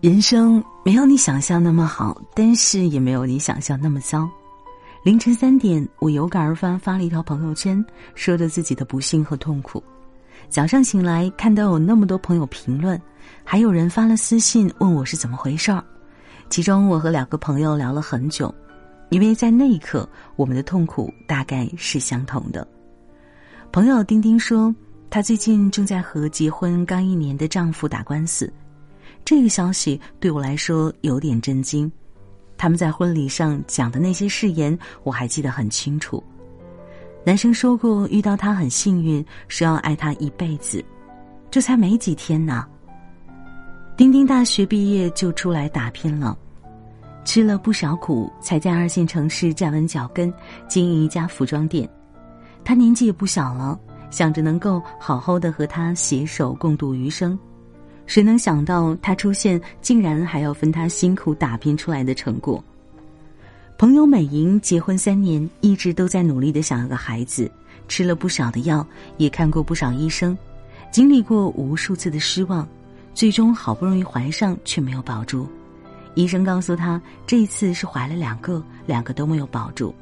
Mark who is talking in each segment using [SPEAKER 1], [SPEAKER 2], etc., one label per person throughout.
[SPEAKER 1] 人生没有你想象那么好，但是也没有你想象那么糟。凌晨三点，我有感而发发了一条朋友圈，说着自己的不幸和痛苦。早上醒来，看到有那么多朋友评论，还有人发了私信问我是怎么回事儿。其中，我和两个朋友聊了很久，因为在那一刻，我们的痛苦大概是相同的。朋友丁丁说，她最近正在和结婚刚一年的丈夫打官司。这个消息对我来说有点震惊。他们在婚礼上讲的那些誓言，我还记得很清楚。男生说过遇到他很幸运，说要爱他一辈子。这才没几天呢。丁丁大学毕业就出来打拼了，吃了不少苦，才在二线城市站稳脚跟，经营一家服装店。他年纪也不小了，想着能够好好的和他携手共度余生。谁能想到他出现，竟然还要分他辛苦打拼出来的成果？朋友美莹结婚三年，一直都在努力的想要个孩子，吃了不少的药，也看过不少医生，经历过无数次的失望，最终好不容易怀上，却没有保住。医生告诉他，这一次是怀了两个，两个都没有保住。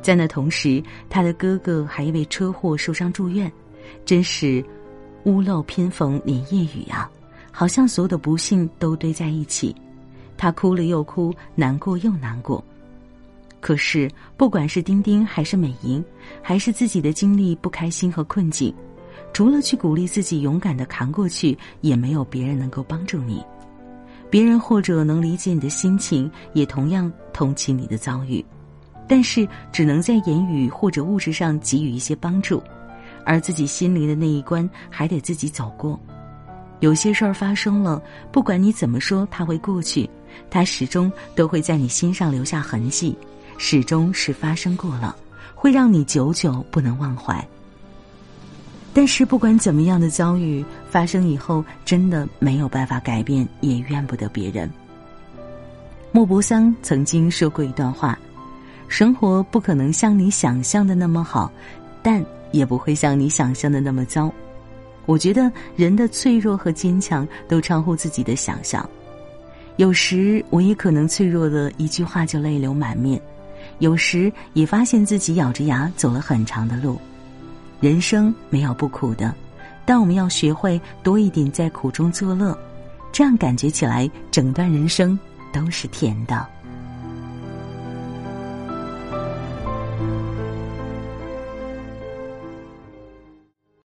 [SPEAKER 1] 在那同时，他的哥哥还因为车祸受伤住院，真是屋漏偏逢连夜雨啊！好像所有的不幸都堆在一起，他哭了又哭，难过又难过。可是，不管是丁丁还是美莹，还是自己的经历不开心和困境，除了去鼓励自己勇敢的扛过去，也没有别人能够帮助你。别人或者能理解你的心情，也同样同情你的遭遇，但是只能在言语或者物质上给予一些帮助，而自己心里的那一关还得自己走过。有些事儿发生了，不管你怎么说，它会过去，它始终都会在你心上留下痕迹，始终是发生过了，会让你久久不能忘怀。但是不管怎么样的遭遇发生以后，真的没有办法改变，也怨不得别人。莫泊桑曾经说过一段话：生活不可能像你想象的那么好，但也不会像你想象的那么糟。我觉得人的脆弱和坚强都超乎自己的想象，有时我也可能脆弱的一句话就泪流满面，有时也发现自己咬着牙走了很长的路。人生没有不苦的，但我们要学会多一点在苦中作乐，这样感觉起来整段人生都是甜的。